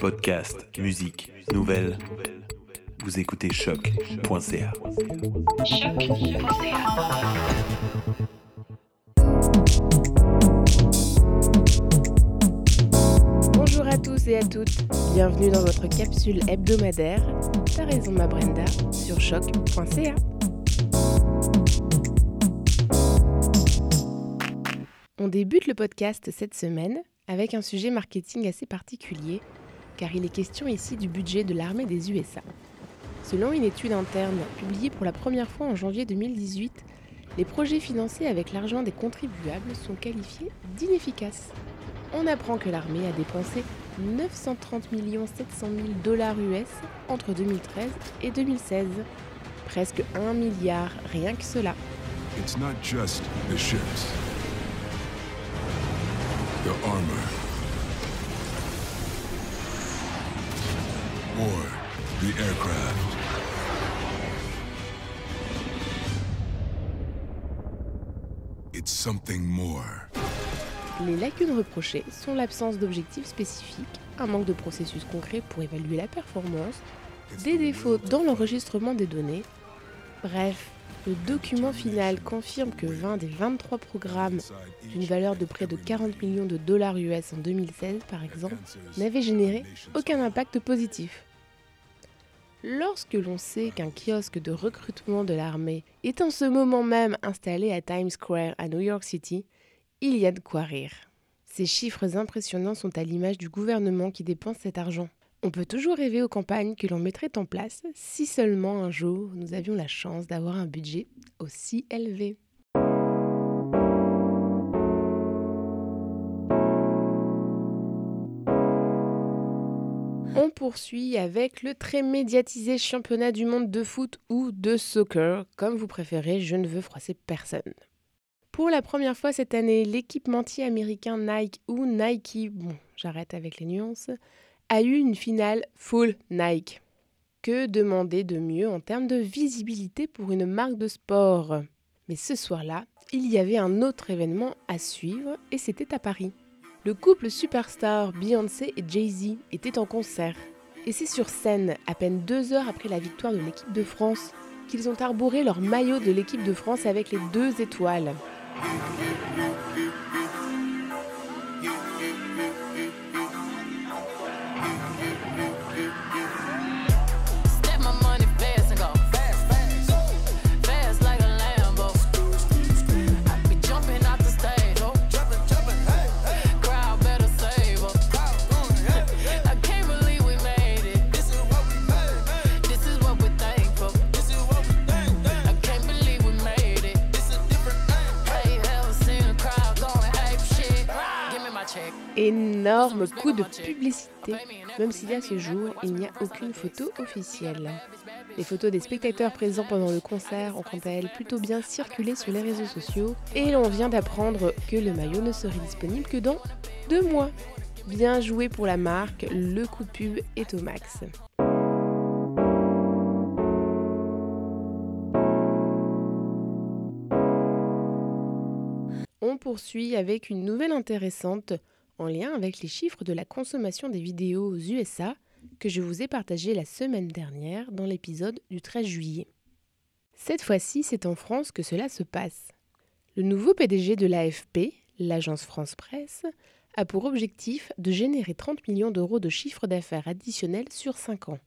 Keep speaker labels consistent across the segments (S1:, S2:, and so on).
S1: Podcast, musique, nouvelles. Vous écoutez choc.ca.
S2: Bonjour à tous et à toutes, bienvenue dans votre capsule hebdomadaire T'as raison ma Brenda sur choc.ca. On débute le podcast cette semaine avec un sujet marketing assez particulier, car il est question ici du budget de l'armée des USA. Selon une étude interne publiée pour la première fois en janvier 2018, les projets financés avec l'argent des contribuables sont qualifiés d'inefficaces. On apprend que l'armée a dépensé 930 700 000 dollars US entre 2013 et 2016. Presque un milliard, rien que cela.
S3: Armor, or the aircraft. It's something more.
S2: Les lacunes reprochées sont l'absence d'objectifs spécifiques, un manque de processus concret pour évaluer la performance, des défauts dans l'enregistrement des données. Bref, le document final confirme que 20 des 23 programmes d'une valeur de près de 40 millions de dollars US en 2016 par exemple n'avaient généré aucun impact positif. Lorsque l'on sait qu'un kiosque de recrutement de l'armée est en ce moment même installé à Times Square à New York City, il y a de quoi rire. Ces chiffres impressionnants sont à l'image du gouvernement qui dépense cet argent. On peut toujours rêver aux campagnes que l'on mettrait en place si seulement un jour nous avions la chance d'avoir un budget aussi élevé. On poursuit avec le très médiatisé championnat du monde de foot ou de soccer, comme vous préférez, je ne veux froisser personne. Pour la première fois cette année, l'équipementier américain Nike ou Nike, bon, j'arrête avec les nuances, a eu une finale full Nike. Que demander de mieux en termes de visibilité pour une marque de sport? Mais ce soir-là, il y avait un autre événement à suivre et c'était à Paris. Le couple superstar Beyoncé et Jay-Z était en concert. Et c'est sur scène, à peine deux heures après la victoire de l'équipe de France, qu'ils ont arboré leur maillot de l'équipe de France avec les deux étoiles. Énorme coup de publicité, même s'il y a ce jour, il n'y a aucune photo officielle. Les photos des spectateurs présents pendant le concert ont quant à elles plutôt bien circulé sur les réseaux sociaux et l'on vient d'apprendre que le maillot ne serait disponible que dans deux mois. Bien joué pour la marque, le coup de pub est au max. On poursuit avec une nouvelle intéressante en lien avec les chiffres de la consommation des vidéos aux USA que je vous ai partagé la semaine dernière dans l'épisode du 13 juillet. Cette fois-ci, c'est en France que cela se passe. Le nouveau PDG de l'AFP, l'agence France Presse, a pour objectif de générer 30 millions d'euros de chiffre d'affaires additionnel sur 5 ans.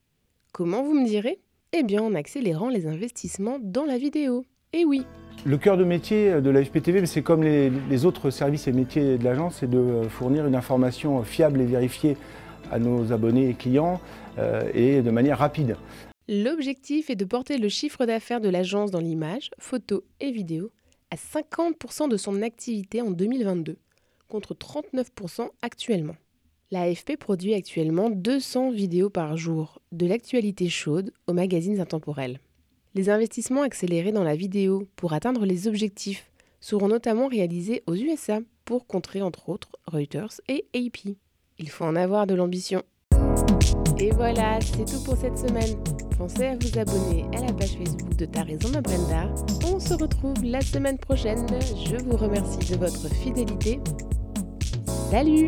S2: Comment vous me direz? Eh bien en accélérant les investissements dans la vidéo. Et oui,
S4: Le cœur de métier de la FPTV, c'est comme les, autres services et métiers de l'agence, c'est de fournir une information fiable et vérifiée à nos abonnés et clients euh, et de manière rapide.
S2: L'objectif est de porter le chiffre d'affaires de l'agence dans l'image, photo et vidéo à 50% de son activité en 2022, contre 39% actuellement. L'AFP produit actuellement 200 vidéos par jour, de l'actualité chaude aux magazines intemporels. Les investissements accélérés dans la vidéo pour atteindre les objectifs seront notamment réalisés aux USA pour contrer entre autres Reuters et AP. Il faut en avoir de l'ambition. Et voilà, c'est tout pour cette semaine. Pensez à vous abonner à la page Facebook de Ta Raison ma Brenda. On se retrouve la semaine prochaine. Je vous remercie de votre fidélité. Salut